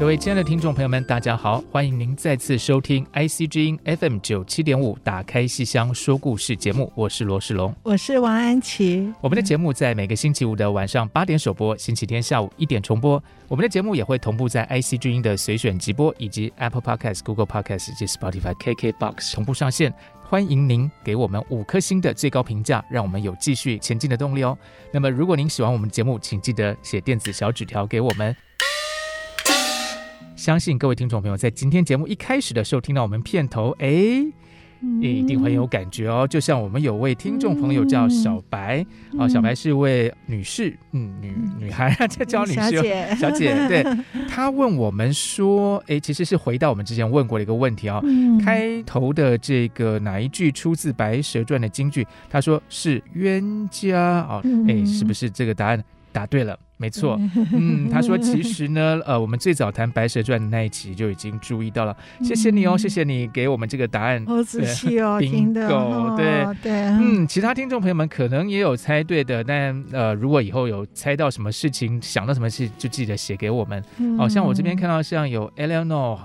各位亲爱的听众朋友们，大家好！欢迎您再次收听 IC 之音 FM 九七点五《打开戏箱说故事》节目，我是罗世龙，我是王安琪。我们的节目在每个星期五的晚上八点首播，星期天下午一点重播。我们的节目也会同步在 IC 之音的随选直播，以及 Apple Podcast、Google Podcast 以及 Spotify、KKBox 同步上线。欢迎您给我们五颗星的最高评价，让我们有继续前进的动力哦。那么，如果您喜欢我们的节目，请记得写电子小纸条给我们。相信各位听众朋友在今天节目一开始的时候听到我们片头，哎，也一定很有感觉哦。就像我们有位听众朋友叫小白，哦，小白是一位女士，嗯，女女孩，这叫女士，小姐，小姐，对，她问我们说，哎，其实是回到我们之前问过的一个问题啊，开头的这个哪一句出自《白蛇传》的京剧？她说是冤家哦，哎，是不是这个答案答对了？没错，嗯，他说其实呢，呃，我们最早谈《白蛇传》的那一集就已经注意到了，谢谢你哦，谢谢你给我们这个答案，好仔细 哦，听的，对对，嗯，其他听众朋友们可能也有猜对的，但呃，如果以后有猜到什么事情，想到什么事，就记得写给我们。好像我这边看到像有 Eleanor。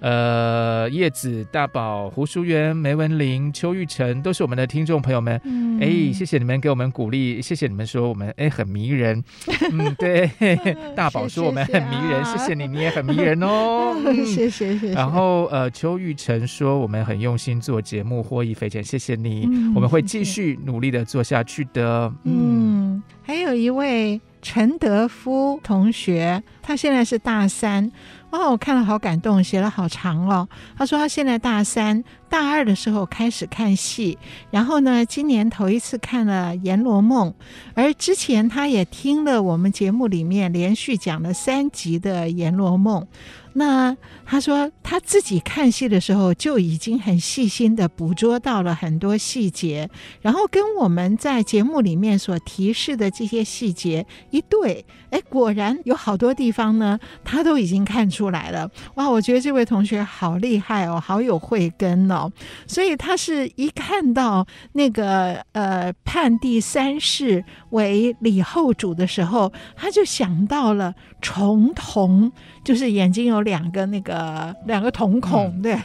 呃，叶子、大宝、胡淑媛、梅文玲、邱玉成，都是我们的听众朋友们。嗯，哎，谢谢你们给我们鼓励，谢谢你们说我们哎很迷人。嗯，对，大宝说我们很迷人，谢谢，你，你也很迷人哦。嗯、谢谢谢谢。然后呃，邱玉成说我们很用心做节目，获益匪浅，谢谢你，嗯、我们会继续努力的做下去的。嗯，嗯还有一位陈德夫同学，他现在是大三。哦，我看了好感动，写了好长哦。他说他现在大三，大二的时候开始看戏，然后呢，今年头一次看了《阎罗梦》，而之前他也听了我们节目里面连续讲了三集的《阎罗梦》。那他说他自己看戏的时候就已经很细心的捕捉到了很多细节，然后跟我们在节目里面所提示的这些细节一对，哎，果然有好多地方呢，他都已经看出来了。哇，我觉得这位同学好厉害哦，好有慧根哦。所以他是一看到那个呃判第三世为李后主的时候，他就想到了重瞳，就是眼睛有。两个那个两个瞳孔，对，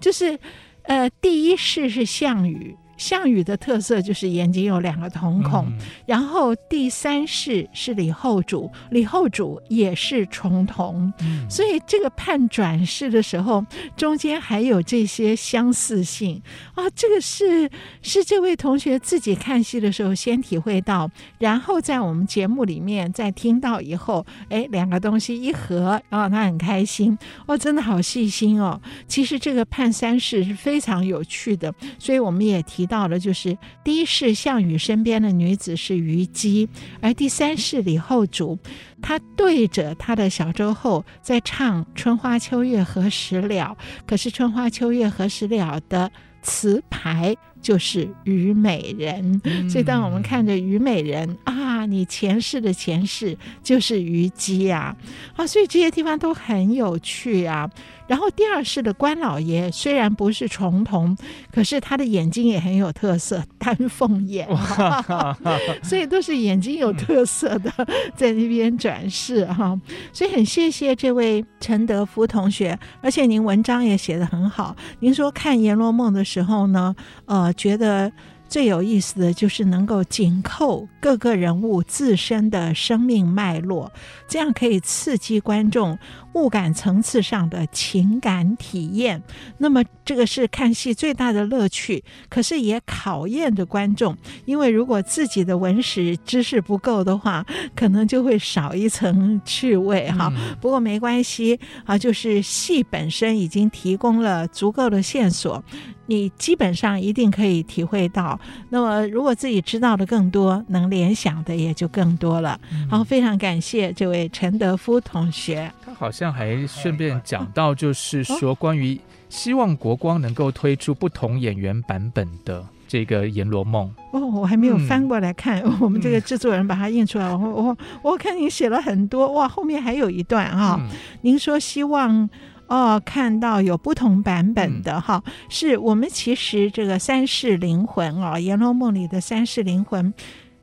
就是呃，第一世是项羽。项羽的特色就是眼睛有两个瞳孔，嗯、然后第三世是李后主，李后主也是重瞳，嗯、所以这个判转世的时候，中间还有这些相似性啊。这个是是这位同学自己看戏的时候先体会到，然后在我们节目里面再听到以后，哎，两个东西一合，然后他很开心哦，真的好细心哦。其实这个判三世是非常有趣的，所以我们也提。到了，就是第一世项羽身边的女子是虞姬，而第三世李后主，他对着他的小周后在唱“春花秋月何时了”，可是“春花秋月何时了”的词牌。就是虞美人，所以当我们看着虞美人啊，你前世的前世就是虞姬啊，啊，所以这些地方都很有趣啊。然后第二世的关老爷虽然不是重瞳，可是他的眼睛也很有特色，丹凤眼，所以都是眼睛有特色的在那边转世哈。所以很谢谢这位陈德夫同学，而且您文章也写得很好。您说看《阎罗梦》的时候呢，呃。觉得最有意思的就是能够紧扣各个人物自身的生命脉络，这样可以刺激观众物感层次上的情感体验。那么这个是看戏最大的乐趣，可是也考验着观众，因为如果自己的文史知识不够的话，可能就会少一层趣味哈。嗯、不过没关系啊，就是戏本身已经提供了足够的线索。你基本上一定可以体会到。那么，如果自己知道的更多，能联想的也就更多了。好、嗯，非常感谢这位陈德夫同学。他好像还顺便讲到，就是说关于希望国光能够推出不同演员版本的这个《阎罗梦》。哦，我还没有翻过来看，嗯、我们这个制作人把它印出来。我我我看你写了很多，哇，后面还有一段啊、哦。嗯、您说希望。哦，看到有不同版本的哈，嗯、是我们其实这个三世灵魂啊，《阎罗梦》里的三世灵魂，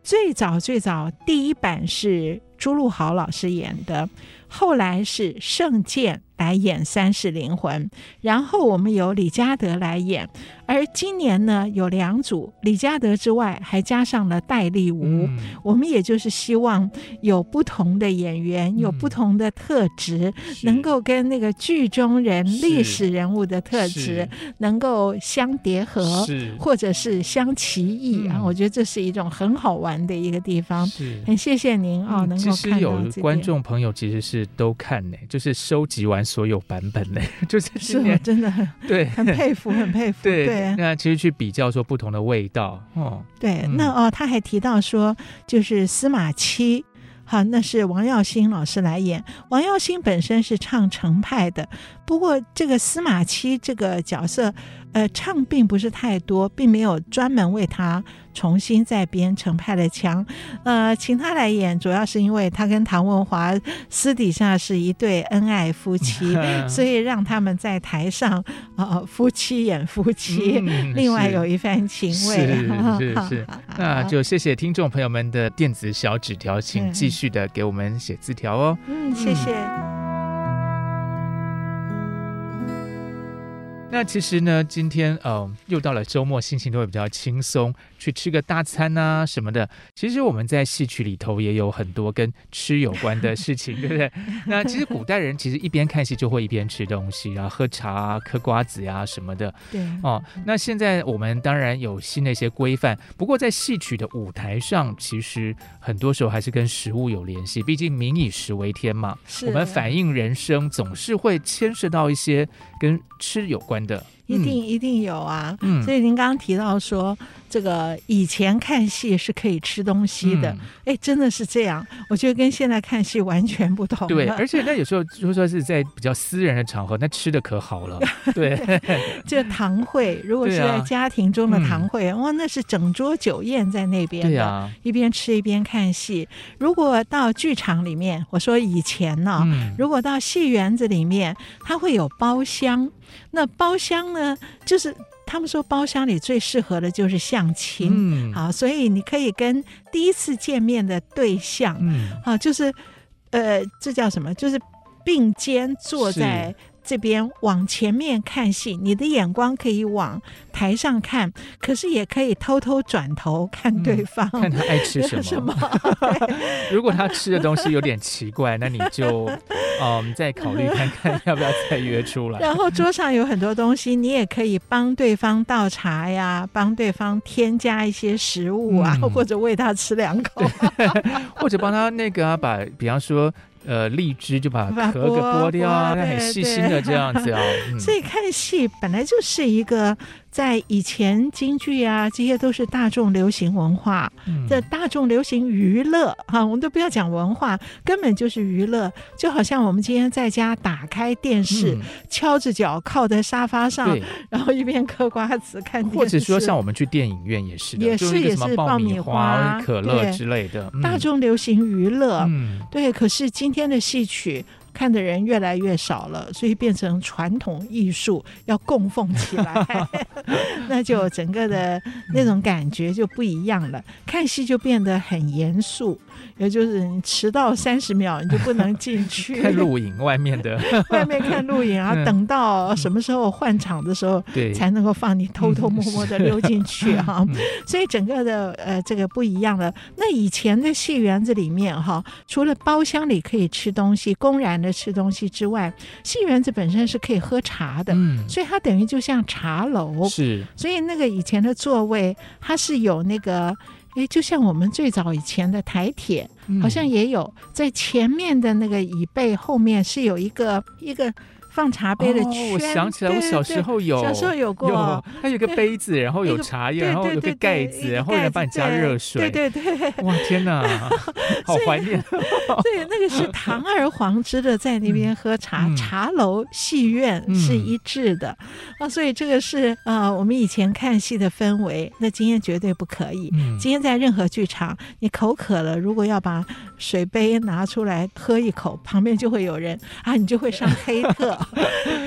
最早最早第一版是朱陆豪老师演的，后来是圣剑。来演三世灵魂，然后我们由李嘉德来演。而今年呢，有两组，李嘉德之外还加上了戴立吾。嗯、我们也就是希望有不同的演员，嗯、有不同的特质，能够跟那个剧中人、历史人物的特质能够相叠合，或者是相齐异啊。嗯、我觉得这是一种很好玩的一个地方。是很谢谢您啊，嗯、能够看到。其实有观众朋友其实是都看呢，就是收集完所有版本呢，就是是我真的很对，很佩服，很佩服。对。对那其实去比较说不同的味道哦，对，嗯、那哦，他还提到说，就是司马七，好，那是王耀星老师来演。王耀星本身是唱程派的，不过这个司马七这个角色，呃，唱并不是太多，并没有专门为他。重新再编程派的腔，呃，请他来演，主要是因为他跟唐文华私底下是一对恩爱夫妻，所以让他们在台上，呃，夫妻演夫妻，嗯、另外有一番情味。是是 是，是 那就谢谢听众朋友们的电子小纸条，请继续的给我们写字条哦。嗯，谢谢。嗯那其实呢，今天嗯、呃，又到了周末，心情都会比较轻松，去吃个大餐啊什么的。其实我们在戏曲里头也有很多跟吃有关的事情，对不对？那其实古代人其实一边看戏就会一边吃东西，然后喝茶啊、嗑瓜子呀、啊、什么的。对哦。那现在我们当然有新的一些规范，不过在戏曲的舞台上，其实很多时候还是跟食物有联系。毕竟民以食为天嘛，是我们反映人生总是会牵涉到一些跟吃有关的。一定一定有啊，嗯、所以您刚刚提到说，这个以前看戏是可以吃东西的，哎、嗯，真的是这样。我觉得跟现在看戏完全不同。对，而且那有时候就说是在比较私人的场合，那吃的可好了。对，这堂会如果是在家庭中的堂会，哇，那是整桌酒宴在那边的，啊、一边吃一边看戏。如果到剧场里面，我说以前呢、哦，嗯、如果到戏园子里面，它会有包厢。那包厢呢，就是他们说包厢里最适合的就是相亲，嗯，好，所以你可以跟第一次见面的对象，嗯，好，就是，呃，这叫什么？就是并肩坐在。这边往前面看戏，你的眼光可以往台上看，可是也可以偷偷转头看对方，嗯、看他爱吃什么。什 么如果他吃的东西有点奇怪，那你就 嗯再考虑看看要不要再约出来。然后桌上有很多东西，你也可以帮对方倒茶呀，帮对方添加一些食物啊，嗯、或者喂他吃两口，或者帮他那个啊，把比方说。呃，荔枝就把壳给剥掉啊，那很细心的这样子啊。嗯、所以看戏本来就是一个。在以前，京剧啊，这些都是大众流行文化。这、嗯、大众流行娱乐哈，我们都不要讲文化，根本就是娱乐。就好像我们今天在家打开电视，嗯、翘着脚靠在沙发上，然后一边嗑瓜子看电视。或者说，像我们去电影院也是的，也是也是爆米花、可乐之类的。嗯、大众流行娱乐，嗯、对。可是今天的戏曲。看的人越来越少了，所以变成传统艺术要供奉起来，那就整个的那种感觉就不一样了。看戏就变得很严肃，也就是你迟到三十秒你就不能进 去。看录影外面的，外面看录影啊，等到什么时候换场的时候，对，才能够放你偷偷摸摸的溜进 去哈。所以整个的呃这个不一样了。那以前的戏园子里面哈，除了包厢里可以吃东西，公然的吃东西之外，戏园子本身是可以喝茶的，嗯，所以它等于就像茶楼是。所以那个以前的座位，它是有那个。哎，就像我们最早以前的台铁，好像也有在前面的那个椅背后面是有一个一个。放茶杯的圈，哦，我想起来，我小时候有，小时候有过，有它有个杯子，然后有茶叶，然后有个盖子，然后有人帮你加热水，对对对，哇天哪，好怀念。对，那个是 堂而皇之的在那边喝茶，嗯、茶楼戏院是一致的、嗯、啊，所以这个是呃我们以前看戏的氛围，那今天绝对不可以。嗯、今天在任何剧场，你口渴了，如果要把水杯拿出来喝一口，旁边就会有人啊，你就会上黑特。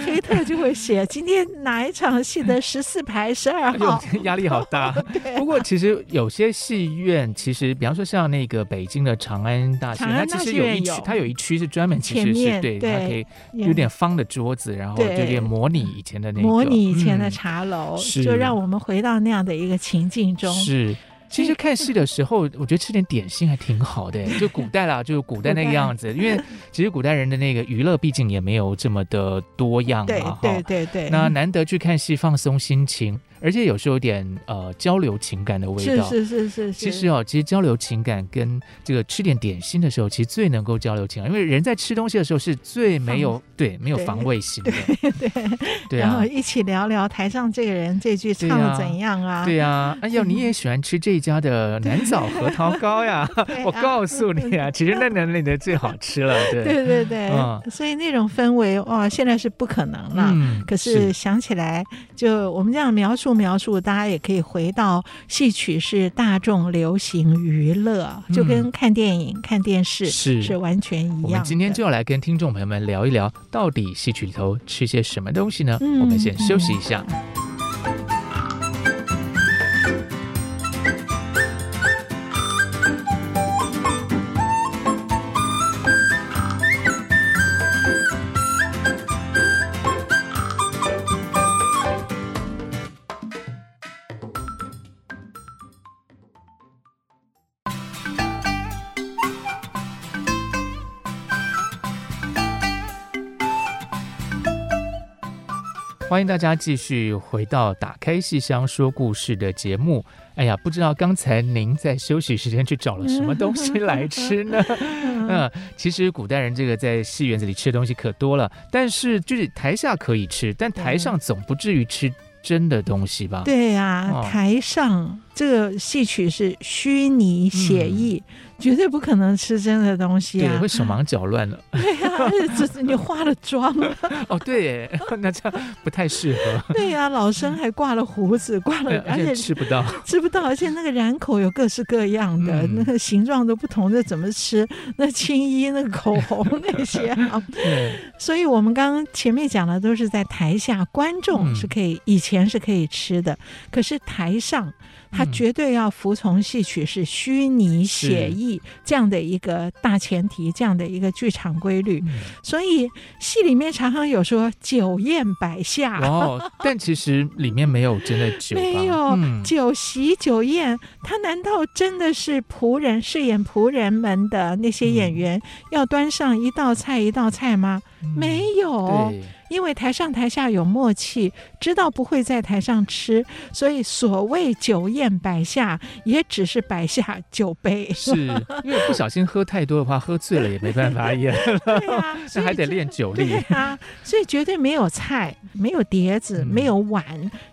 黑 特就会写今天哪一场戏的十四排十二号，压力好大。对啊、不过其实有些戏院，其实比方说像那个北京的长安大戏院，它其实有一区，它有一区是专门其实是对，对。它可以有点方的桌子，然后就有点模拟以前的那个模拟以前的茶楼，嗯、就让我们回到那样的一个情境中。是。其实看戏的时候，我觉得吃点点心还挺好的。就古代啦，就是古代那个样子。因为其实古代人的那个娱乐，毕竟也没有这么的多样嘛。对对对对。那难得去看戏，放松心情。而且有时候有点呃交流情感的味道，是是是是。其实哦，其实交流情感跟这个吃点点心的时候，其实最能够交流情感，因为人在吃东西的时候是最没有对没有防卫心的，对对对。然后一起聊聊台上这个人这句唱的怎样啊？对呀，哎呦，你也喜欢吃这家的南枣核桃糕呀？我告诉你啊，其实那那里的最好吃了，对对对对。所以那种氛围哇，现在是不可能了。可是想起来，就我们这样描述。描述，大家也可以回到戏曲是大众流行娱乐，嗯、就跟看电影、看电视是是完全一样。我们今天就要来跟听众朋友们聊一聊，到底戏曲里头吃些什么东西呢？嗯、我们先休息一下。嗯 欢迎大家继续回到《打开戏箱说故事》的节目。哎呀，不知道刚才您在休息时间去找了什么东西来吃呢？嗯，其实古代人这个在戏园子里吃的东西可多了，但是就是台下可以吃，但台上总不至于吃真的东西吧？对呀、啊，哦、台上这个戏曲是虚拟写意。嗯绝对不可能吃真的东西啊！对，会手忙脚乱的。对呀、啊，这是你化了妆了。哦，对耶，那这样不太适合。对呀、啊，老生还挂了胡子，挂了，而且吃不到，吃不到，而且那个染口有各式各样的，嗯、那个形状都不同的，怎么吃？那青衣、那个口红那些啊。对。所以我们刚刚前面讲的都是在台下，观众是可以，嗯、以前是可以吃的，可是台上。他绝对要服从戏曲是虚拟写意这样的一个大前提，这样的一个剧场规律。所以戏里面常常有说酒宴摆下，哦，但其实里面没有真的酒，没有酒席酒宴。他难道真的是仆人饰演仆人们的那些演员要端上一道菜一道菜吗？没有。因为台上台下有默契，知道不会在台上吃，所以所谓酒宴摆下，也只是摆下酒杯。是 因为不小心喝太多的话，喝醉了也没办法演。对啊，那还得练酒力。对啊，所以绝对没有菜，没有碟子，没有碗，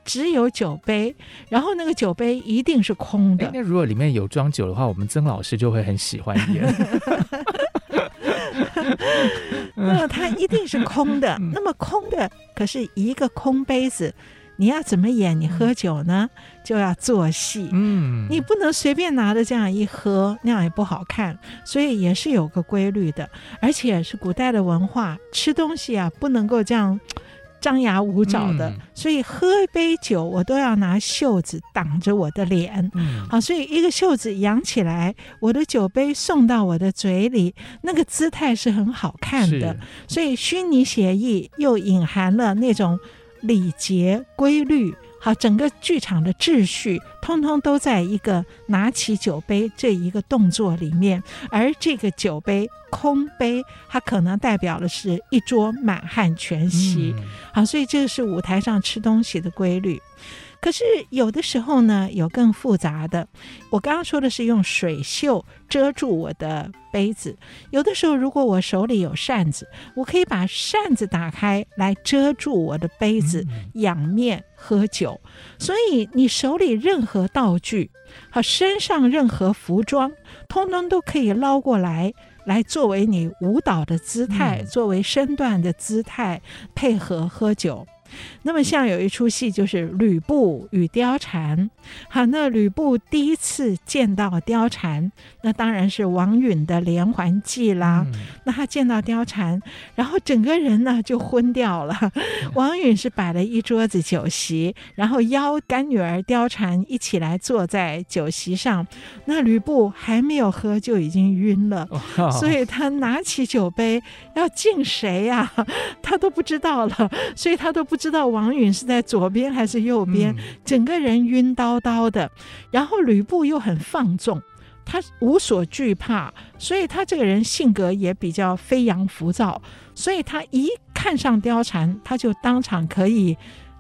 只有酒杯。然后那个酒杯一定是空的。那如果里面有装酒的话，我们曾老师就会很喜欢演。那么它一定是空的，那么空的，可是一个空杯子，你要怎么演？你喝酒呢，就要做戏，嗯，你不能随便拿着这样一喝，那样也不好看，所以也是有个规律的，而且是古代的文化，吃东西啊，不能够这样。张牙舞爪的，嗯、所以喝一杯酒我都要拿袖子挡着我的脸。嗯，好，所以一个袖子扬起来，我的酒杯送到我的嘴里，那个姿态是很好看的。所以虚拟写意又隐含了那种礼节规律。好，整个剧场的秩序，通通都在一个拿起酒杯这一个动作里面，而这个酒杯空杯，它可能代表的是一桌满汉全席。嗯、好，所以这个是舞台上吃东西的规律。可是有的时候呢，有更复杂的。我刚刚说的是用水袖遮住我的杯子，有的时候如果我手里有扇子，我可以把扇子打开来遮住我的杯子，仰面喝酒。所以你手里任何道具和身上任何服装，通通都可以捞过来，来作为你舞蹈的姿态，作为身段的姿态，配合喝酒。那么像有一出戏就是吕布与貂蝉，好，那吕布第一次见到貂蝉，那当然是王允的连环计啦。嗯、那他见到貂蝉，然后整个人呢就昏掉了。王允是摆了一桌子酒席，然后邀干女儿貂蝉一起来坐在酒席上。那吕布还没有喝就已经晕了，哦、所以他拿起酒杯要敬谁呀、啊？他都不知道了，所以他都不。不知道王允是在左边还是右边，嗯、整个人晕叨叨的。然后吕布又很放纵，他无所惧怕，所以他这个人性格也比较飞扬浮躁。所以他一看上貂蝉，他就当场可以。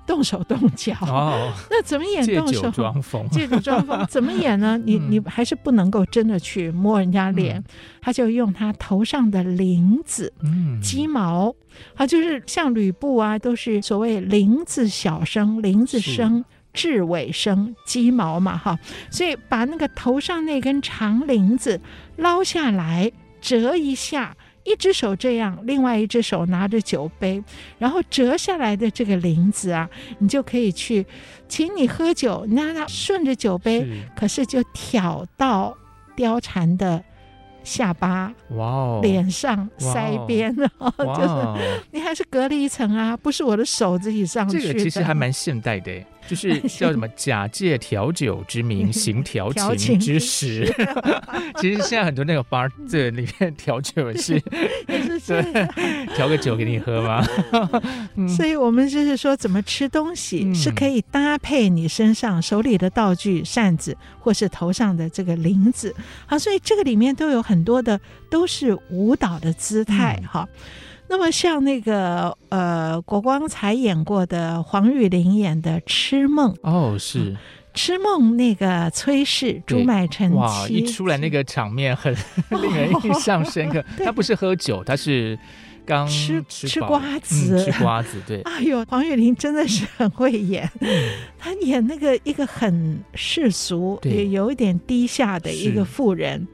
动手动脚。哦，那怎么演动手？借酒装疯，借酒装疯怎么演呢？你你还是不能够真的去摸人家脸，嗯、他就用他头上的翎子，嗯，鸡毛，啊，就是像吕布啊，都是所谓翎子小生，翎子生，雉尾生，鸡毛嘛，哈，所以把那个头上那根长翎子捞下来，折一下。一只手这样，另外一只手拿着酒杯，然后折下来的这个铃子啊，你就可以去请你喝酒，那他顺着酒杯，是可是就挑到貂蝉的下巴，哇哦，脸上腮边，然后就是 你还是隔了一层啊，不是我的手自己上去的。这个其实还蛮现代的。就是 叫什么？假借调酒之名 行调情之实。其实现在很多那个 bar 这里面调酒是也是对，调个酒给你喝吗？所以我们就是说，怎么吃东西是可以搭配你身上手里的道具扇子，或是头上的这个翎子。好，所以这个里面都有很多的都是舞蹈的姿态。哈。那么像那个呃，国光才演过的黄雨玲演的《痴梦》哦，是《痴梦》那个崔氏朱买臣哇，一出来那个场面很 令人印象深刻。他不是喝酒，他是刚吃吃瓜子，吃瓜子。对，哎呦，黄雨玲真的是很会演，她演那个一个很世俗也有一点低下的一个妇人，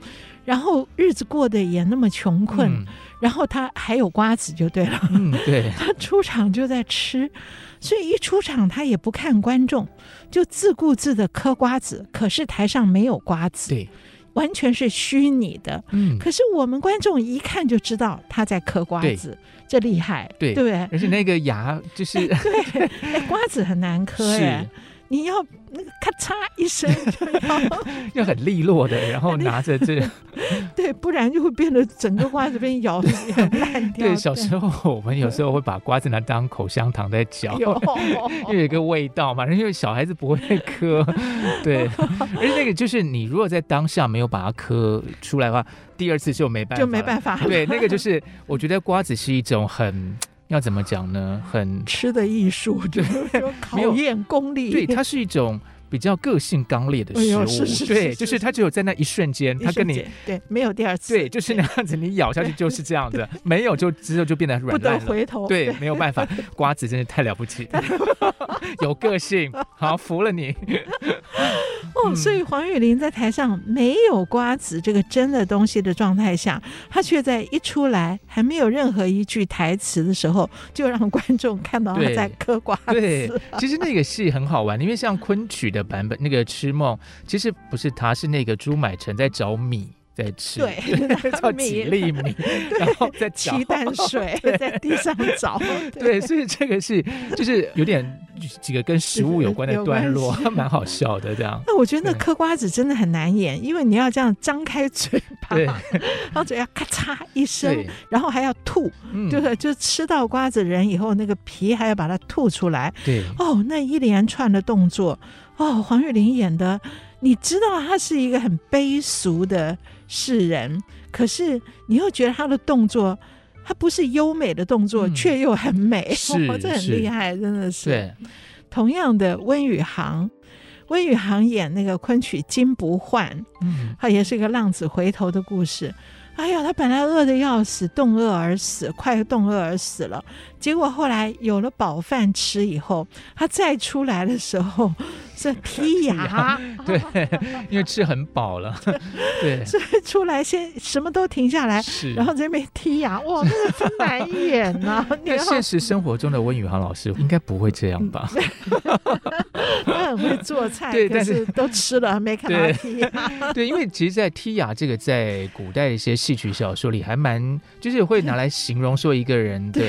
然后日子过得也那么穷困。然后他还有瓜子就对了，嗯，对，他出场就在吃，所以一出场他也不看观众，就自顾自的嗑瓜子。可是台上没有瓜子，对，完全是虚拟的。嗯，可是我们观众一看就知道他在嗑瓜子，这厉害，对对，而且那个牙就是，对，哎，瓜子很难嗑 哎。你要那个咔嚓一声 就要要很利落的，然后 拿着这，对，不然就会变得整个瓜子被咬得很烂掉。对，小时候我们有时候会把瓜子拿当口香糖在嚼，有因为有一个味道嘛，因为小孩子不会嗑，对，而且那个就是你如果在当下没有把它嗑出来的话，第二次就没办法，就没办法。对，那个就是我觉得瓜子是一种很。要怎么讲呢？很吃的艺术，就是说 考验功力。对，它是一种比较个性刚烈的食物。是是是对，就是它只有在那一瞬间，它跟你对没有第二次。对，就是那样子，你咬下去就是这样子，没有就之后就变得软烂了。不得回头。对，没有办法。瓜子真的太了不起，有个性，好服了你。哦，所以黄雨玲在台上没有瓜子这个真的东西的状态下，她却在一出来还没有任何一句台词的时候，就让观众看到她在嗑瓜子。对，其实那个戏很好玩，因为像昆曲的版本那个《痴梦》，其实不是他，是那个朱买臣在找米。在吃，对，找几粒米，然后再骑淡水在地上找，对，所以这个是就是有点几个跟食物有关的段落，蛮好笑的这样。那我觉得那嗑瓜子真的很难演，因为你要这样张开嘴巴，然后嘴要咔嚓一声，然后还要吐，就是就吃到瓜子仁以后，那个皮还要把它吐出来，对，哦，那一连串的动作，哦，黄玉玲演的。你知道他是一个很悲俗的世人，可是你又觉得他的动作，他不是优美的动作，却、嗯、又很美，这很厉害，真的是。同样的温宇航，温宇航演那个昆曲《金不换》，嗯，他也是一个浪子回头的故事。哎呀，他本来饿得要死，冻饿而死，快冻饿而死了。结果后来有了饱饭吃以后，他再出来的时候是剔牙，对，因为吃很饱了，对，所以出来先什么都停下来，是，然后这边剔牙，哇，那个真难演呐、啊！那现实生活中的温宇航老师应该不会这样吧？他很会做菜，对，但是都吃了没看到剔牙。对，因为其实，在剔牙这个在古代一些。戏曲小说里还蛮，就是会拿来形容说一个人，的。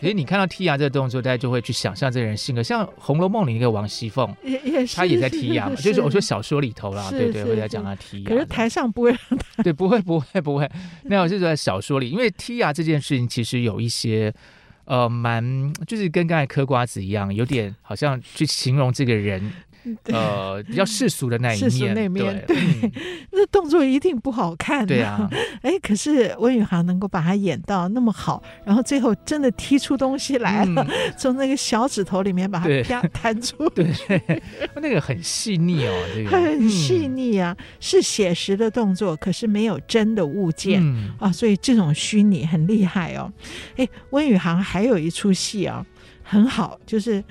所以你看到剔牙这个动作，大家就会去想象这个人性格。像《红楼梦》里那个王熙凤，也也是，他也在剔牙嘛，就是我说小说里头啦，对对，会在讲他剔牙。可是台上不会让他，对，不会不会不会。那我就在小说里，因为剔牙这件事情其实有一些，呃，蛮就是跟刚才嗑瓜子一样，有点好像去形容这个人。呃，比较世俗的那一面，世俗那面，对，嗯、那动作一定不好看，对啊。哎，可是温宇航能够把它演到那么好，然后最后真的踢出东西来了，嗯、从那个小指头里面把它啪弹出，对，那个很细腻哦，这个。很细腻啊，嗯、是写实的动作，可是没有真的物件、嗯、啊，所以这种虚拟很厉害哦。哎，温宇航还有一出戏啊，很好，就是。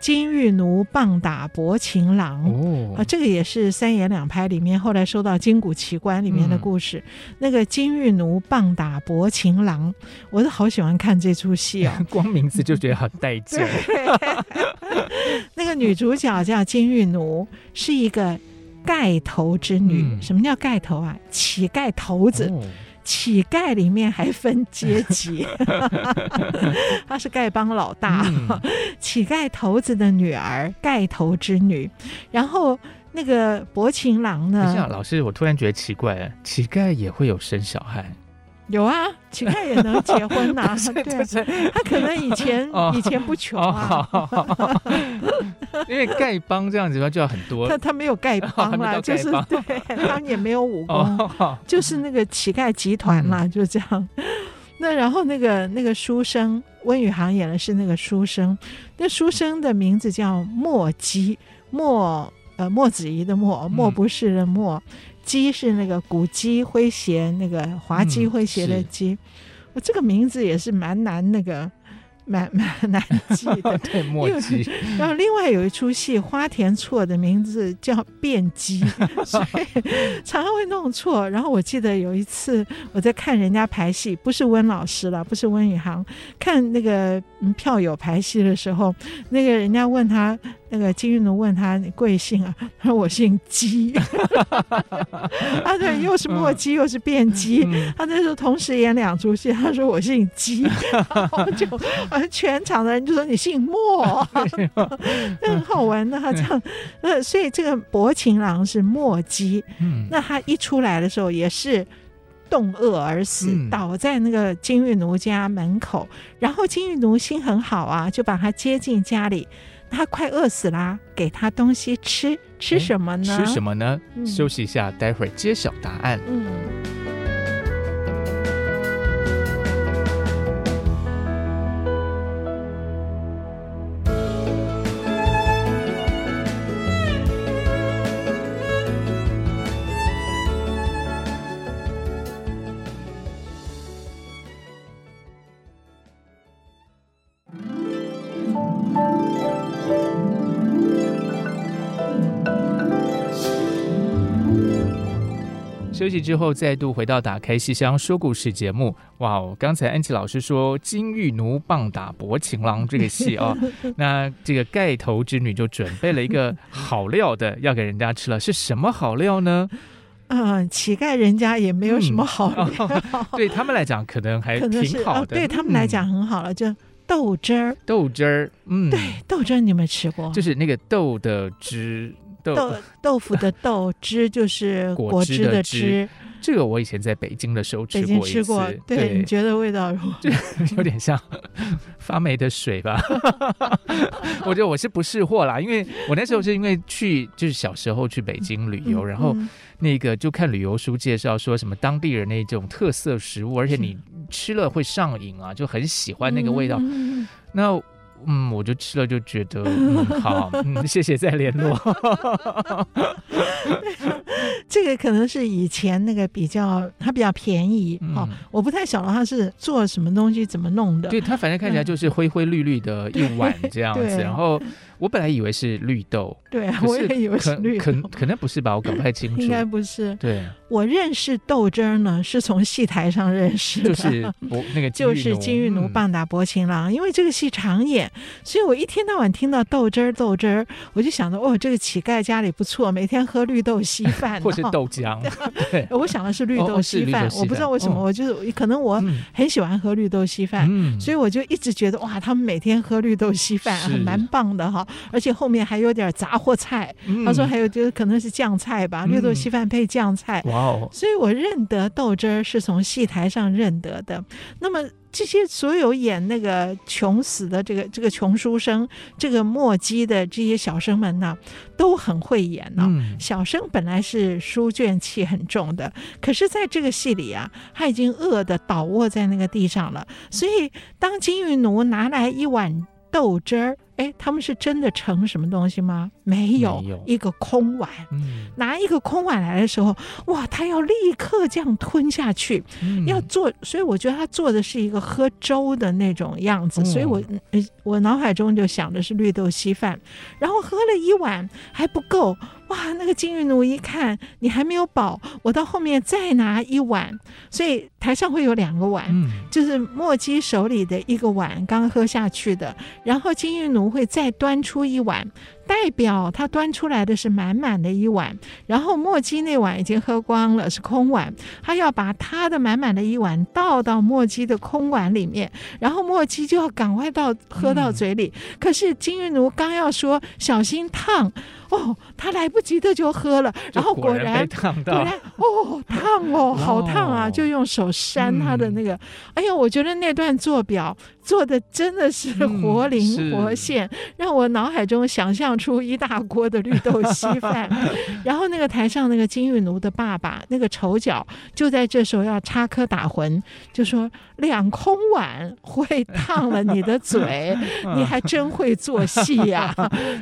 金玉奴棒打薄情郎，哦、啊，这个也是三言两拍里面后来收到金谷奇观里面的故事。嗯、那个金玉奴棒打薄情郎，我都好喜欢看这出戏哦，光名字就觉得很带劲。那个女主角叫金玉奴，是一个盖头之女。嗯、什么叫盖头啊？乞丐头子。哦乞丐里面还分阶级，他是丐帮老大，嗯、乞丐头子的女儿，丐头之女。然后那个薄情郎呢？老师，我突然觉得奇怪，乞丐也会有生小孩。有啊，乞丐也能结婚呐、啊，对，他可能以前、哦、以前不穷啊，哦、因为丐帮这样子的话就要很多，他他没有丐帮啦，哦、就是对，他也没有武功，哦、就是那个乞丐集团啦，嗯、就这样。那然后那个那个书生温宇航演的是那个书生，那书生的名字叫墨姬，墨呃墨子怡的墨，莫不是的墨。嗯鸡是那个古鸡诙谐，那个滑稽诙谐的鸡，我、嗯、这个名字也是蛮难那个。蛮蛮难记的，对，墨迹。然后另外有一出戏，花田错的名字叫变鸡，所以常常会弄错。然后我记得有一次我在看人家排戏，不是温老师了，不是温宇航，看那个票友排戏的时候，那个人家问他，那个金玉奴问他你贵姓啊？他说我姓姬。啊，对，又是墨姬又是变鸡。他那时候同时演两出戏，他说我姓姬，然后就。全场的人就说你姓莫，很好玩的。他这样，呃，所以这个薄情郎是墨姬。嗯，那他一出来的时候也是冻饿而死，嗯、倒在那个金玉奴家门口。然后金玉奴心很好啊，就把他接进家里。他快饿死啦，给他东西吃，吃什么呢？吃什么呢？嗯、休息一下，待会儿揭晓答案。嗯。休息之后，再度回到打开戏箱说故事节目。哇哦，刚才安琪老师说金玉奴棒打薄情郎这个戏哦，那这个盖头之女就准备了一个好料的要给人家吃了，是什么好料呢？嗯，乞丐人家也没有什么好料，嗯哦、对他们来讲可能还挺好的，哦、对他们来讲很好了，嗯、就豆汁儿，豆汁儿，嗯，对，豆汁儿你有没有吃过？就是那个豆的汁，豆豆，豆腐的豆汁就是 果汁的汁。这个我以前在北京的时候吃过一次，吃过，对，对，你觉得味道如何？就 有点像发霉的水吧。我觉得我是不识货啦，因为我那时候是因为去，就是小时候去北京旅游，嗯、然后那个就看旅游书介绍说什么当地人那种特色食物，而且你吃了会上瘾啊，就很喜欢那个味道。嗯、那嗯，我就吃了就觉得嗯好，嗯，谢谢再联络。这个可能是以前那个比较，它比较便宜哈、嗯哦，我不太晓得它是做什么东西，怎么弄的。对，它反正看起来就是灰灰绿绿的一碗这样子，然后。我本来以为是绿豆，对啊，我也以为是绿豆，可可可能不是吧？我搞不太清楚，应该不是。对，我认识豆汁儿呢，是从戏台上认识的，就是那个就是金玉奴。棒打薄情郎，因为这个戏常演，所以我一天到晚听到豆汁儿豆汁儿，我就想着哦，这个乞丐家里不错，每天喝绿豆稀饭，或是豆浆。对，我想的是绿豆稀饭，我不知道为什么，我就是可能我很喜欢喝绿豆稀饭，所以我就一直觉得哇，他们每天喝绿豆稀饭，很蛮棒的哈，而且后面。还有点杂货菜，嗯、他说还有就是可能是酱菜吧，绿豆稀饭配酱菜。哇哦！所以我认得豆汁儿是从戏台上认得的。那么这些所有演那个穷死的这个这个穷书生，这个墨迹的这些小生们呢，都很会演呢、小生本来是书卷气很重的，可是在这个戏里啊，他已经饿得倒卧在那个地上了。所以当金玉奴拿来一碗豆汁儿。哎，他们是真的盛什么东西吗？没有，没有一个空碗。嗯、拿一个空碗来的时候，哇，他要立刻这样吞下去，嗯、要做。所以我觉得他做的是一个喝粥的那种样子。嗯、所以我我脑海中就想的是绿豆稀饭，然后喝了一碗还不够。哇，那个金玉奴一看你还没有饱，我到后面再拿一碗，所以台上会有两个碗，嗯、就是墨姬手里的一个碗刚喝下去的，然后金玉奴会再端出一碗。代表他端出来的是满满的一碗，然后墨姬那碗已经喝光了，是空碗。他要把他的满满的一碗倒到墨姬的空碗里面，然后墨姬就要赶快到喝到嘴里。嗯、可是金玉奴刚要说小心烫哦，他来不及的就喝了，然后果然果然，果然哦烫哦 好烫啊，就用手扇他的那个。嗯、哎呀，我觉得那段做表做的真的是活灵活现，嗯、让我脑海中想象。出一大锅的绿豆稀饭，然后那个台上那个金玉奴的爸爸那个丑角就在这时候要插科打诨，就说两空碗会烫了你的嘴，你还真会做戏呀！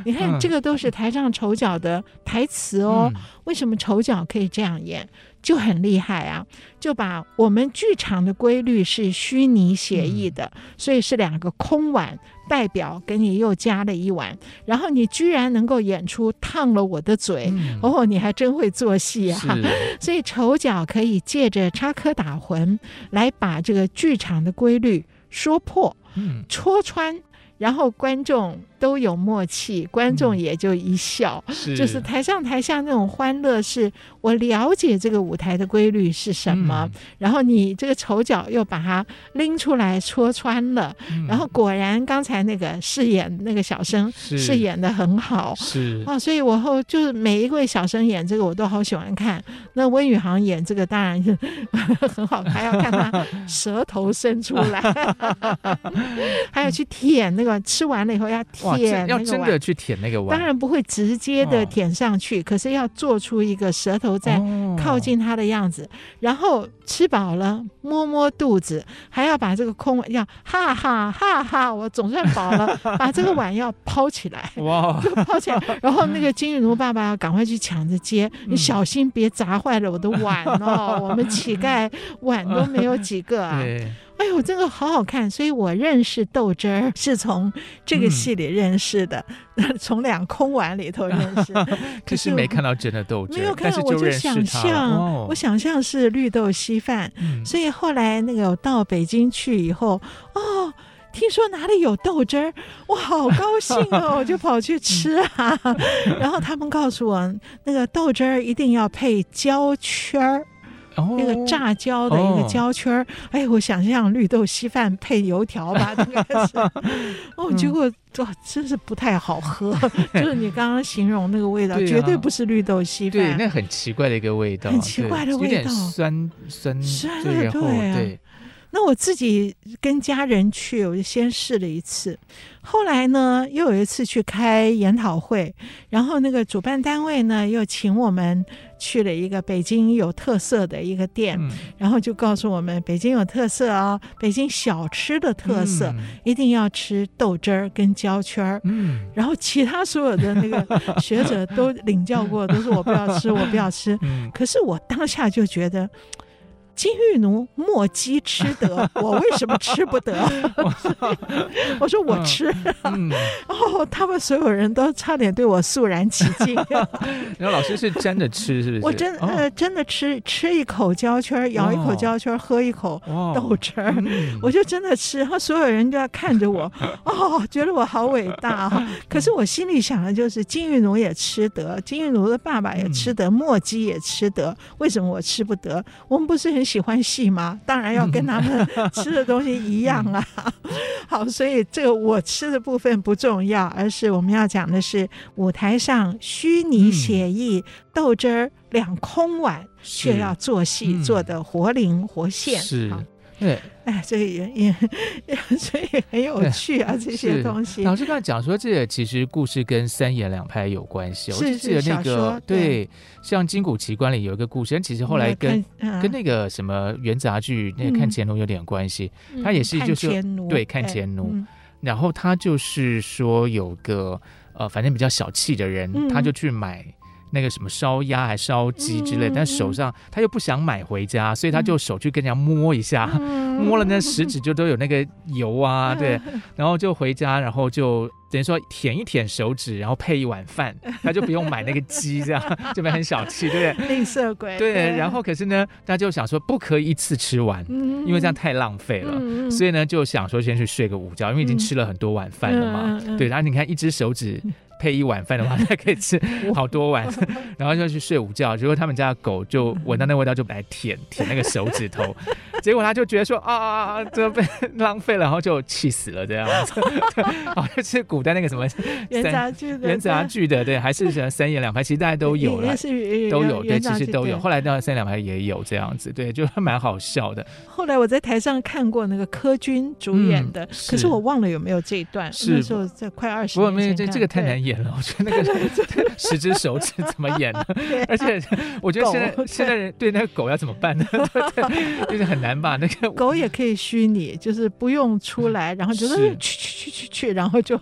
你看这个都是台上丑角的台词哦。为什么丑角可以这样演？就很厉害啊！就把我们剧场的规律是虚拟写意的，嗯、所以是两个空碗代表给你又加了一碗，然后你居然能够演出烫了我的嘴，嗯、哦，你还真会做戏啊！所以丑角可以借着插科打诨来把这个剧场的规律说破、嗯、戳穿。然后观众都有默契，观众也就一笑，就是台上台下那种欢乐，是我了解这个舞台的规律是什么，嗯、然后你这个丑角又把它拎出来戳穿了，嗯、然后果然刚才那个饰演那个小生饰演的很好，是。啊，所以我后就是每一位小生演这个我都好喜欢看，那温宇航演这个当然是 很好，还要看他舌头伸出来，还要去舔那个。吃完了以后要舔，要真的去舔那个碗，当然不会直接的舔上去，可是要做出一个舌头在靠近它的样子，然后吃饱了摸摸肚子，还要把这个空碗要哈哈哈哈，我总算饱了，把这个碗要抛起来，哇，抛起来，然后那个金玉奴爸爸要赶快去抢着接，你小心别砸坏了我的碗哦，我们乞丐碗都没有几个啊。哎呦，这个好好看，所以我认识豆汁儿是从这个戏里认识的，嗯、从两空碗里头认识。可是没看到真的豆汁儿，没有看到，我就想象，哦、我想象是绿豆稀饭。嗯、所以后来那个到北京去以后，哦。听说哪里有豆汁儿，我好高兴哦，我就跑去吃啊。然后他们告诉我，那个豆汁儿一定要配焦圈儿。那个炸焦的一个焦圈儿，哎，我想象绿豆稀饭配油条吧，应该是。哦，结果哇，真是不太好喝，就是你刚刚形容那个味道，绝对不是绿豆稀饭。对，那很奇怪的一个味道，很奇怪的味道，有点酸酸酸的，对。那我自己跟家人去，我就先试了一次。后来呢，又有一次去开研讨会，然后那个主办单位呢又请我们去了一个北京有特色的一个店，嗯、然后就告诉我们北京有特色啊、哦，北京小吃的特色、嗯、一定要吃豆汁儿跟焦圈儿。嗯，然后其他所有的那个学者都领教过，都说我不要吃，我不要吃。嗯、可是我当下就觉得。金玉奴莫鸡吃得，我为什么吃不得？我说我吃，然后他们所有人都差点对我肃然起敬。然后老师是真的吃，是不是？我真呃真的吃，吃一口胶圈，咬一口胶圈，喝一口豆汁儿，嗯、我就真的吃。然后所有人都要看着我，哦，觉得我好伟大。可是我心里想的就是，金玉奴也吃得，金玉奴的爸爸也吃得，莫鸡也吃得，为什么我吃不得？我们不是很。喜欢戏吗？当然要跟他们 吃的东西一样啊。好，所以这个我吃的部分不重要，而是我们要讲的是舞台上虚拟写意、嗯、豆汁儿两空碗，却要做戏、嗯、做的活灵活现。是。对，哎，所以也也 所以很有趣啊，这些东西。老师刚才讲说，这个其实故事跟三言两拍有关系。是我记得那个对，像《金谷奇观》里有一个故事，其实后来跟跟那个什么元杂剧那个看乾隆有点关系。他也是就是对看钱奴，然后他就是说有个呃，反正比较小气的人，他就去买。那个什么烧鸭还烧鸡之类，嗯、但手上他又不想买回家，所以他就手去跟人家摸一下，嗯、摸了那食指就都有那个油啊，嗯、对，然后就回家，然后就等于说舔一舔手指，然后配一碗饭，他就不用买那个鸡，这样 就没很小气，对不对？吝啬鬼。对，然后可是呢，他就想说不可以一次吃完，嗯、因为这样太浪费了，嗯、所以呢就想说先去睡个午觉，因为已经吃了很多碗饭了嘛。对，然后你看一只手指。配一碗饭的话，他可以吃 好多碗，然后就去睡午觉。结果他们家的狗就闻到那味道，就来舔舔那个手指头。结果他就觉得说啊啊啊，这被浪费了，然后就气死了这样子。好像是古代那个什么元杂剧的，元杂剧的，对，还是什么三言两拍，其实大家都有了，都有，对，其实都有。后来到三言两拍也有这样子，对，就还蛮好笑的。后来我在台上看过那个柯君主演的，可是我忘了有没有这一段。那时候在快二十不没有，这这个太难演了，我觉得那个 十只手指怎么演呢？而且我觉得现在现在人对那个狗要怎么办呢？就是很难吧？那个狗也可以虚拟，就是不用出来，然后就是去去去去去，然后就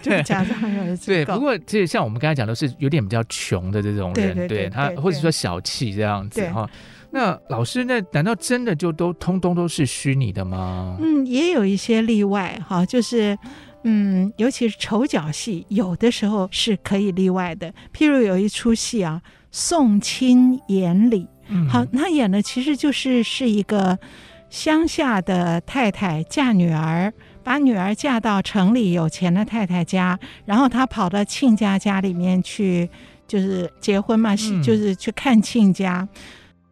就假装有一只对，不过其实像我们刚才讲的是有点比较穷的这种人，对他或者说小气这样子哈。那老师，那难道真的就都通通都是虚拟的吗？嗯，也有一些例外哈，就是。嗯，尤其是丑角戏，有的时候是可以例外的。譬如有一出戏啊，《送亲演礼》，嗯、好，他演的其实就是是一个乡下的太太嫁女儿，把女儿嫁到城里有钱的太太家，然后她跑到亲家家里面去，就是结婚嘛，嗯、就是去看亲家。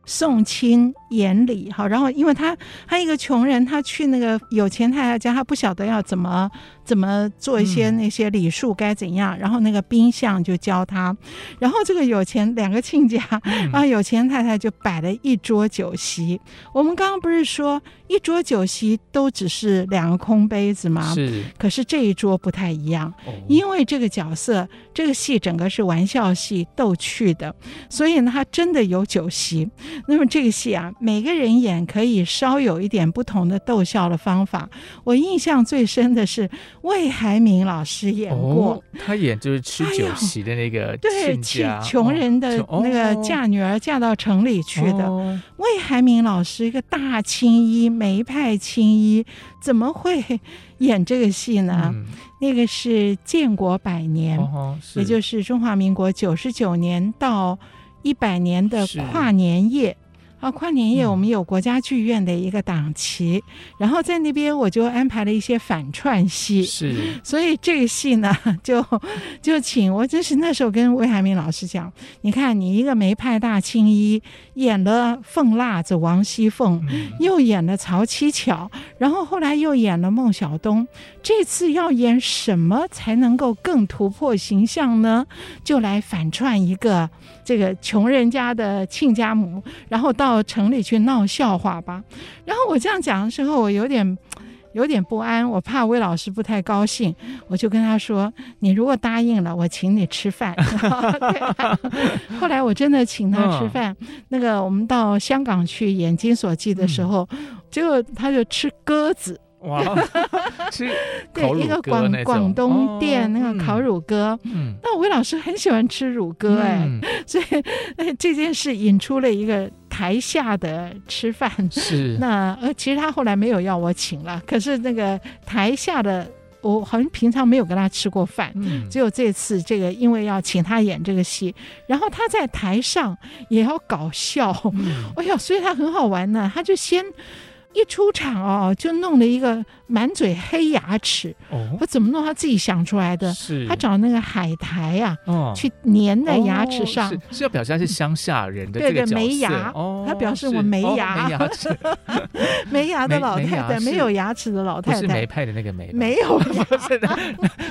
送亲演礼，好，然后因为他他一个穷人，他去那个有钱太太家，他不晓得要怎么怎么做一些那些礼数该怎样，嗯、然后那个宾相就教他，然后这个有钱两个亲家，然后有钱太太就摆了一桌酒席。嗯、我们刚刚不是说一桌酒席都只是两个空杯子吗？是。可是这一桌不太一样，哦、因为这个角色，这个戏整个是玩笑戏逗趣的，所以呢，他真的有酒席。那么这个戏啊，每个人演可以稍有一点不同的逗笑的方法。我印象最深的是魏海敏老师演过，哦、他演就是吃酒席的那个对，穷人的那个嫁女儿嫁到城里去的。哦、魏海敏老师一个大青衣梅派青衣，怎么会演这个戏呢？嗯、那个是建国百年，哦、也就是中华民国九十九年到。一百年的跨年夜，啊，跨年夜我们有国家剧院的一个档期，嗯、然后在那边我就安排了一些反串戏，是，所以这个戏呢，就就请我，真是那时候跟魏海明老师讲，你看你一个梅派大青衣演了凤辣子王熙凤，嗯、又演了曹七巧，然后后来又演了孟小冬，这次要演什么才能够更突破形象呢？就来反串一个这个穷人家的亲家母，然后到。到城里去闹笑话吧。然后我这样讲的时候，我有点有点不安，我怕魏老师不太高兴，我就跟他说：“你如果答应了，我请你吃饭。”后来我真的请他吃饭。嗯、那个我们到香港去演《金锁记》的时候，嗯、结果他就吃鸽子。哇，吃对一个广广东店、哦、那个烤乳鸽，嗯，那魏老师很喜欢吃乳鸽哎，嗯、所以那这件事引出了一个台下的吃饭，是。那呃其实他后来没有要我请了，可是那个台下的我好像平常没有跟他吃过饭，嗯，只有这次这个因为要请他演这个戏，然后他在台上也要搞笑，嗯、哎呀，所以他很好玩呢，他就先。一出场哦，就弄了一个满嘴黑牙齿。哦，我怎么弄？他自己想出来的。是，他找那个海苔呀，哦，去粘在牙齿上。是是要表示他是乡下人的这个对对，没牙。哦，他表示我没牙。没牙齿，没牙的老太太，没有牙齿的老太太。不是梅派的那个梅。没有，不是的。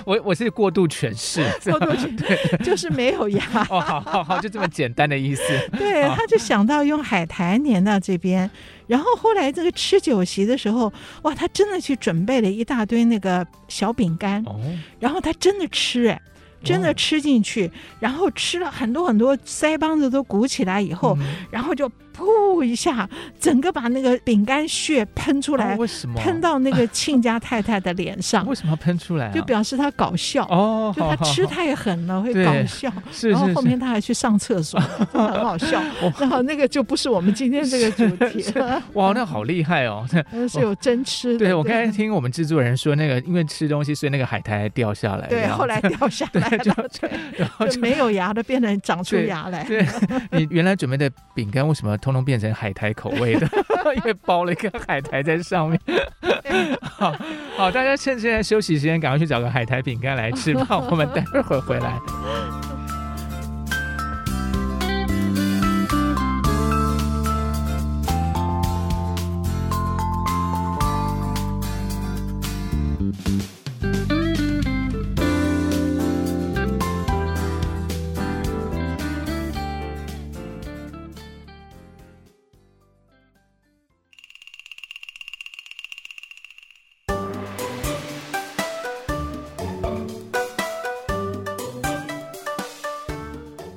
我我是过度诠释。过度诠释，就是没有牙。哦，好好好，就这么简单的意思。对，他就想到用海苔粘到这边。然后后来这个吃酒席的时候，哇，他真的去准备了一大堆那个小饼干，哦、然后他真的吃，哎，真的吃进去，哦、然后吃了很多很多，腮帮子都鼓起来以后，嗯、然后就。噗一下，整个把那个饼干屑喷出来，为什么喷到那个亲家太太的脸上？为什么要喷出来？就表示他搞笑哦，就他吃太狠了会搞笑。是，然后后面他还去上厕所，真的很好笑。然后那个就不是我们今天这个主题了。哇，那好厉害哦！那是有真吃的。对，我刚才听我们制作人说，那个因为吃东西，所以那个海苔掉下来。对，后来掉下来了，就没有牙的变成长出牙来。对，你原来准备的饼干为什么通通变成海苔口味的？因为包了一个海苔在上面。好好，大家趁现在休息时间，赶快去找个海苔饼干来吃吧。我们待会儿回来。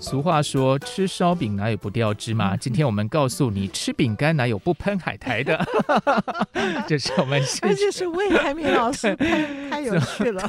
俗话说，吃烧饼哪有不掉芝麻？今天我们告诉你，吃饼干哪有不喷海苔的？这是我们，而且是魏海敏老师，太有趣了，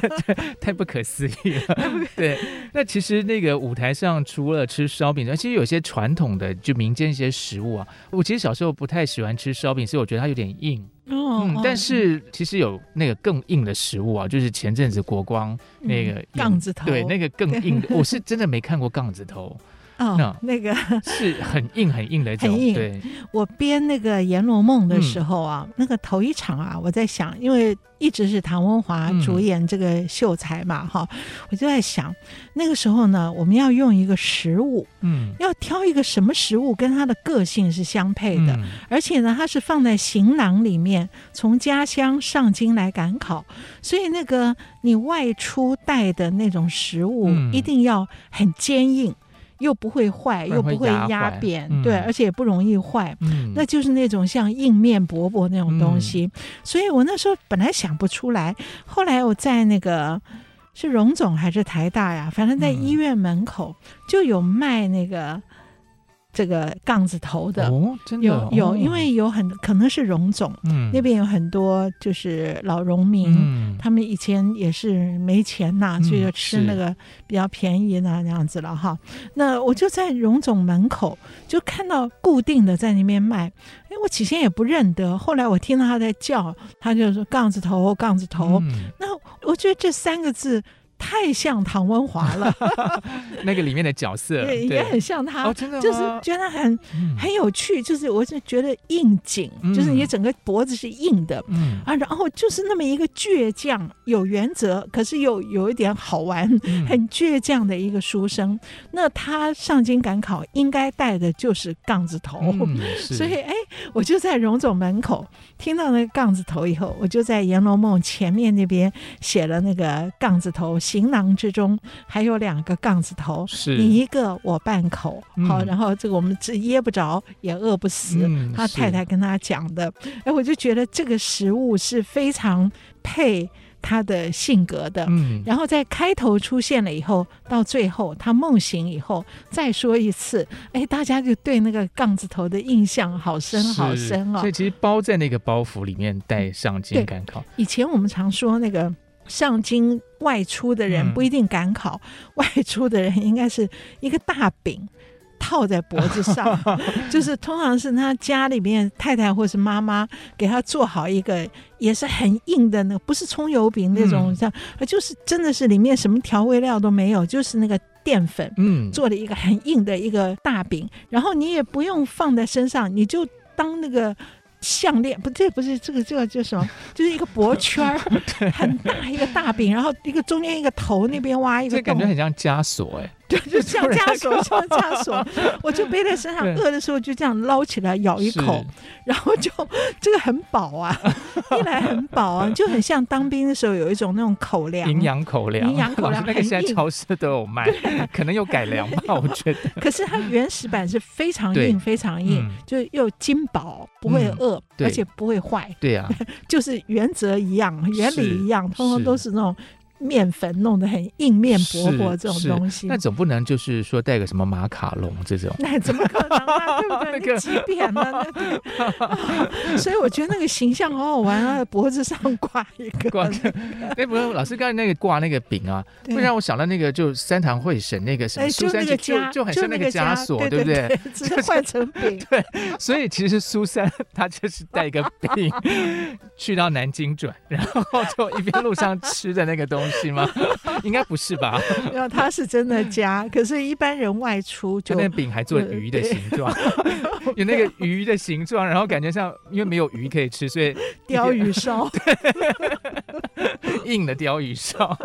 太不可思议了。对，那其实那个舞台上除了吃烧饼，其实有些传统的就民间一些食物啊。我其实小时候不太喜欢吃烧饼，所以我觉得它有点硬。嗯，但是其实有那个更硬的食物啊，就是前阵子国光那个杠子头，对，那个更硬的，我是真的没看过杠子头。哦，那个 是很硬很硬的，很硬。对，我编那个《阎罗梦》的时候啊，那个头一场啊，我在想，因为一直是唐文华主演这个秀才嘛，哈，我就在想，那个时候呢，我们要用一个食物，嗯，要挑一个什么食物跟他的个性是相配的，而且呢，他是放在行囊里面，从家乡上京来赶考，所以那个你外出带的那种食物一定要很坚硬。又不会坏，又不会压扁，嗯、对，而且也不容易坏，嗯、那就是那种像硬面薄薄那种东西。嗯、所以我那时候本来想不出来，后来我在那个是荣总还是台大呀，反正在医院门口就有卖那个。这个杠子头的，哦、真的有有，因为有很可能是荣总，嗯、那边有很多就是老农民，嗯、他们以前也是没钱呐、啊，嗯、所以就吃那个比较便宜的那样子了哈。那我就在荣总门口就看到固定的在那边卖，哎，我起先也不认得，后来我听到他在叫，他就说杠子头，杠子头。嗯、那我觉得这三个字。太像唐文华了，那个里面的角色 对，也很像他，哦、真的就是觉得很、嗯、很有趣，就是我是觉得应景、嗯，就是你整个脖子是硬的，嗯。啊，然后就是那么一个倔强、有原则，可是又有一点好玩、嗯、很倔强的一个书生。那他上京赶考应该带的就是杠子头，嗯、所以哎，我就在荣总门口听到那个杠子头以后，我就在《阎罗梦》前面那边写了那个杠子头。行囊之中还有两个杠子头，是你一个我半口，嗯、好，然后这个我们这噎不着也饿不死。嗯、他太太跟他讲的，哎，我就觉得这个食物是非常配他的性格的。嗯，然后在开头出现了以后，到最后他梦醒以后再说一次，哎，大家就对那个杠子头的印象好深好深哦。所以其实包在那个包袱里面带上京赶考。以前我们常说那个。上京外出的人不一定赶考，嗯，外出的人应该是一个大饼套在脖子上，就是通常是他家里面太太或是妈妈给他做好一个也是很硬的那个，不是葱油饼那种，像、嗯、就是真的是里面什么调味料都没有，就是那个淀粉，嗯，做了一个很硬的一个大饼，然后你也不用放在身上，你就当那个。项链不，这不是这个，这个叫什么？就是一个脖圈儿，很大一个大饼，然后一个中间一个头那边挖一个洞，这感觉很像枷锁哎。对，就像枷锁，像 枷锁，我就背在身上，饿的时候就这样捞起来咬一口，然后就这个很饱啊，一来很饱啊，就很像当兵的时候有一种那种口粮，营养口粮，营养口粮，那个现在超市都有卖，可能有改良吧，我觉得。可是它原始版是非常硬，非常硬，就是又筋饱，不会饿、嗯，而且不会坏。对啊，就是原则一样，原理一样，通通都是那种。面粉弄得很硬面薄薄这种东西，那总不能就是说带个什么马卡龙这种，那怎么可能啊？对不对？那个畸变了，那个啊、所以我觉得那个形象好好玩啊，脖子上挂一个。挂个，哎、欸，不是老师刚才那个挂那个饼啊，会让我想到那个就三堂会审那个什么苏三就就，就很像那个枷锁，对不对？只是换成饼。对，所以其实苏三他就是带一个饼去到南京转，然后就一边路上吃的那个东西。是吗？应该不是吧？没有，他是真的家。可是，一般人外出就，就那饼还做鱼的形状，有那个鱼的形状，然后感觉像因为没有鱼可以吃，所以鲷鱼烧，硬的鲷鱼烧。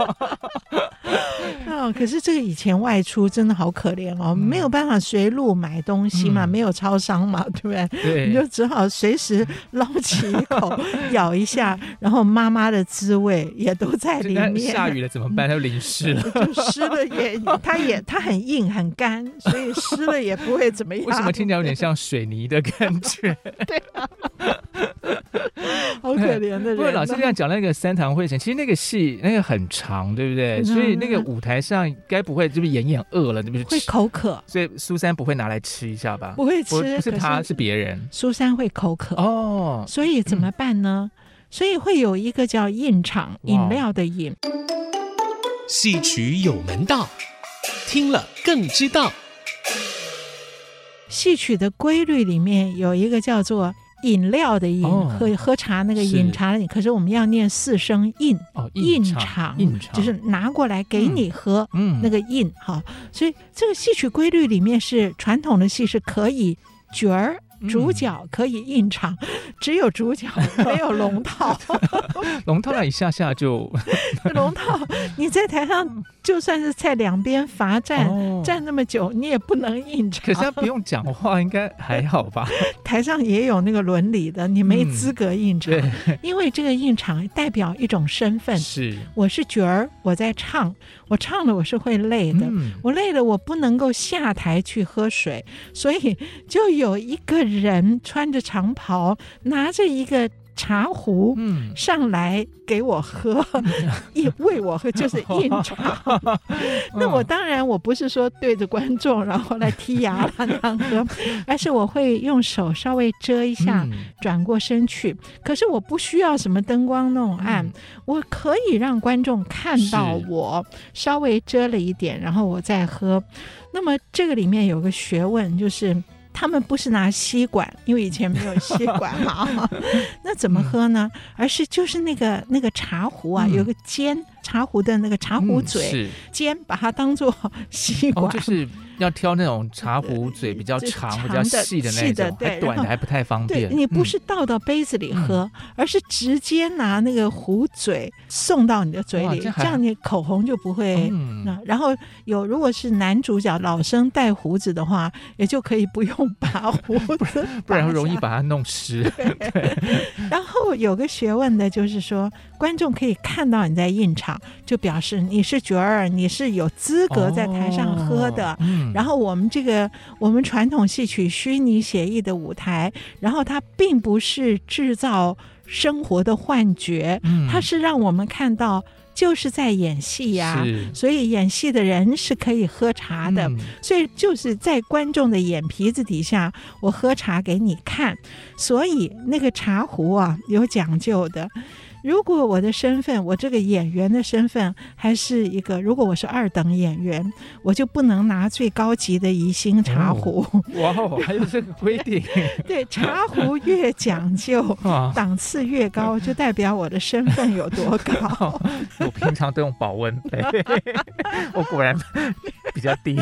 哦，可是这个以前外出真的好可怜哦，嗯、没有办法随路买东西嘛，嗯、没有超商嘛，对不对？对，你就只好随时捞起一口咬一下，然后妈妈的滋味也都在里面。下雨了怎么办？它就淋湿了，就湿了也，它也它很硬很干，所以湿了也不会怎么样。为什么听起来有点像水泥的感觉？对啊。好可怜的人、啊。不过老师这样讲那个三堂会审，其实那个戏那个很长，对不对？所以那个舞台上该不会就是演演饿了，对不对？会口渴，所以苏珊不会拿来吃一下吧？不会吃，不是他是别人。苏珊会口渴哦，所以怎么 办呢？嗯、所以会有一个叫饮场，饮料的饮。戏曲有门道，听了更知道。戏曲的规律里面有一个叫做。饮料的饮，哦、喝喝茶那个饮茶的饮，可是我们要念四声饮，哦，饮场，就是拿过来给你喝，嗯，那个印，好，所以这个戏曲规律里面是传统的戏是可以角儿。主角可以硬场，嗯，只有主角没有龙套。龙套那一下下就 龙套，你在台上就算是在两边罚站，哦，站那么久，你也不能硬场。可是他不用讲话，应该还好吧？台上也有那个伦理的，你没资格硬场，嗯，因为这个硬场代表一种身份。是，我是角儿，我在唱，我唱了我是会累的，嗯，我累了我不能够下台去喝水，所以就有一个人。人穿着长袍，拿着一个茶壶，嗯，上来给我喝，一喂我喝，就是应场。那我当然我不是说对着观众，然后来剔牙让他喝，而是我会用手稍微遮一下，转过身去。可是我不需要什么灯光弄暗，我可以让观众看到我稍微遮了一点，然后我再喝。那么这个里面有个学问，就是。他们不是拿吸管，因为以前没有吸管嘛，那怎么喝呢？嗯、而是就是那个那个茶壶啊，嗯、有个尖茶壶的那个茶壶嘴、嗯、尖，把它当做吸管。哦 就是要挑那种茶壶嘴比较长、比较细的那种，对，短的还不太方便。你不是倒到杯子里喝，而是直接拿那个壶嘴送到你的嘴里，这样你口红就不会。那然后有，如果是男主角老生带胡子的话，也就可以不用拔胡子，不然容易把它弄湿。对。然后有个学问的就是说，观众可以看到你在印场，就表示你是角儿，你是有资格在台上喝的。然后我们这个我们传统戏曲虚拟写意的舞台，然后它并不是制造生活的幻觉，嗯、它是让我们看到就是在演戏呀、啊。所以演戏的人是可以喝茶的，嗯、所以就是在观众的眼皮子底下，我喝茶给你看。所以那个茶壶啊，有讲究的。如果我的身份，我这个演员的身份还是一个，如果我是二等演员，我就不能拿最高级的宜兴茶壶。哦、哇哦，还有这个规定？对，茶壶越讲究，啊、档次越高，就代表我的身份有多高。哦、我平常都用保温杯，我果然比较低。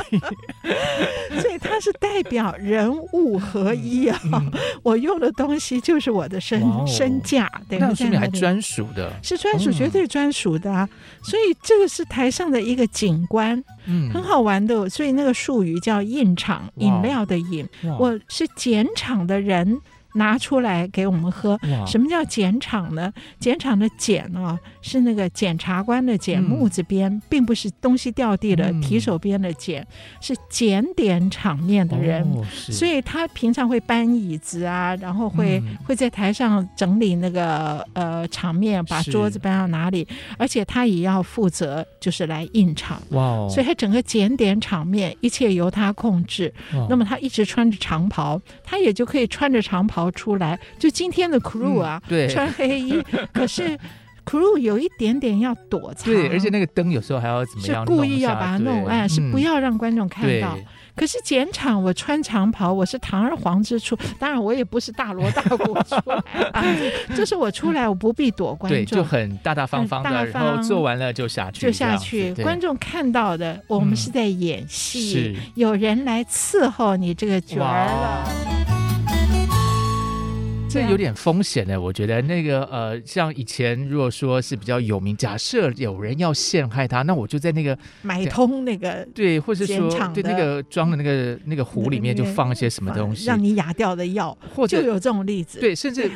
所以它是代表人物合一啊！嗯、我用的东西就是我的身、哦、身价，对，那说明还专属。属的是专属，绝对专属的啊！嗯、所以这个是台上的一个景观，嗯，很好玩的。所以那个术语叫“印场”，饮料的饮，我是检场的人。拿出来给我们喝。什么叫检场呢？检场的检啊，是那个检察官的检，木字边，嗯、并不是东西掉地了、嗯、提手边的检，是检点场面的人。哦、所以他平常会搬椅子啊，然后会、嗯、会在台上整理那个呃场面，把桌子搬到哪里，而且他也要负责就是来印场。哇、哦！所以他整个检点场面，一切由他控制。哦、那么他一直穿着长袍，他也就可以穿着长袍。出来，就今天的 crew 啊，嗯、对，穿黑衣，可是 crew 有一点点要躲藏，对，而且那个灯有时候还要怎么样，是故意要把它弄暗，是不要让观众看到。嗯、可是剪场，我穿长袍，我是堂而皇之出，当然我也不是大锣大鼓出来啊，就是我出来，我不必躲观众，对，就很大大方方的，大方然后做完了就下去，就下去。观众看到的，我们是在演戏，嗯、有人来伺候你这个角儿了。这有点风险呢，我觉得。那个呃，像以前如果说是比较有名，假设有人要陷害他，那我就在那个买通那个对，或者说对那个装的那个那个壶里面就放一些什么东西，让你哑掉的药，或者就有这种例子，对，甚至。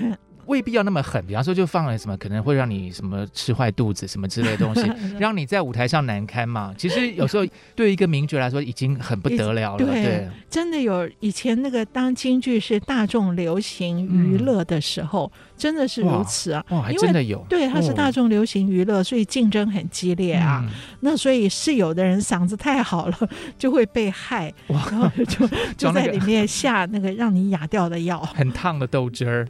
未必要那么狠，比方说就放了什么，可能会让你什么吃坏肚子什么之类的东西，让你在舞台上难堪嘛。其实有时候对于一个名角来说已经很不得了了。对，对真的有以前那个当京剧是大众流行娱乐的时候。嗯真的是如此啊！哇，还真的有。对，它是大众流行娱乐，哦、所以竞争很激烈啊。嗯、那所以是有的人嗓子太好了，就会被害，然后就 就在里面下那个让你哑掉的药，很烫的豆汁儿，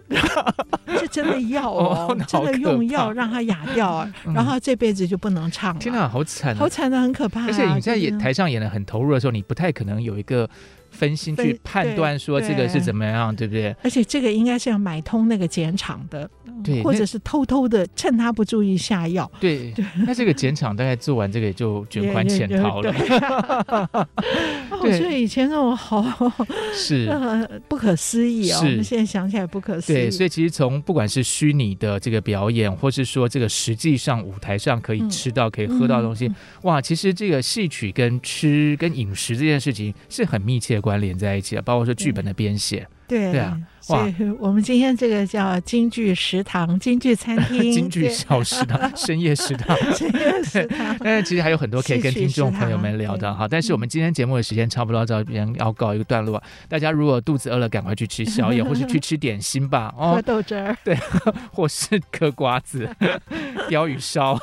是真的药哦，哦真的用药让他哑掉，啊，嗯、然后这辈子就不能唱了。天哪，好惨，好惨的，很可怕，啊。而且你在演台上演的很投入的时候，你不太可能有一个。分心去判断说这个是怎么样，对，不对？而且这个应该是要买通那个检厂的，对，或者是偷偷的趁他不注意下药。对，对那这个检厂大概做完这个也就卷款潜逃了。对，所以以前那种好是 不可思议哦，我们现在想起来不可思议。对，所以其实从不管是虚拟的这个表演，或是说这个实际上舞台上可以吃到、嗯、可以喝到的东西，嗯、哇，其实这个戏曲跟吃跟饮食这件事情是很密切的关联在一起了，包括说剧本的编写，对。对啊。所以我们今天这个叫京剧食堂、京剧餐厅、京剧小食堂、深夜食堂、深夜食堂。但是其实还有很多可以跟听众朋友们聊的哈。但是我们今天节目的时间差不多到这边要告一个段落，大家如果肚子饿了，赶快去吃宵夜，或是去吃点心吧。哦，喝豆汁儿，对，或是嗑瓜子、鯛鱼烧。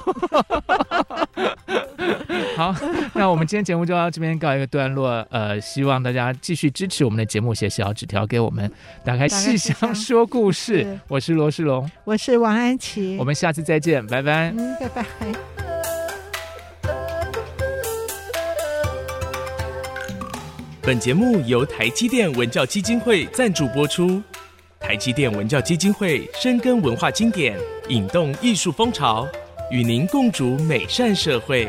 好，那我们今天节目就到这边告一个段落。呃，希望大家继续支持我们的节目，写小纸条给我们，打开戏箱说故事。是我是罗世龙，我是王安琪，我们下次再见，拜拜。嗯，拜拜。本节目由台积电文教基金会赞助播出。台积电文教基金会深耕文化经典，引动艺术风潮，与您共筑美善社会。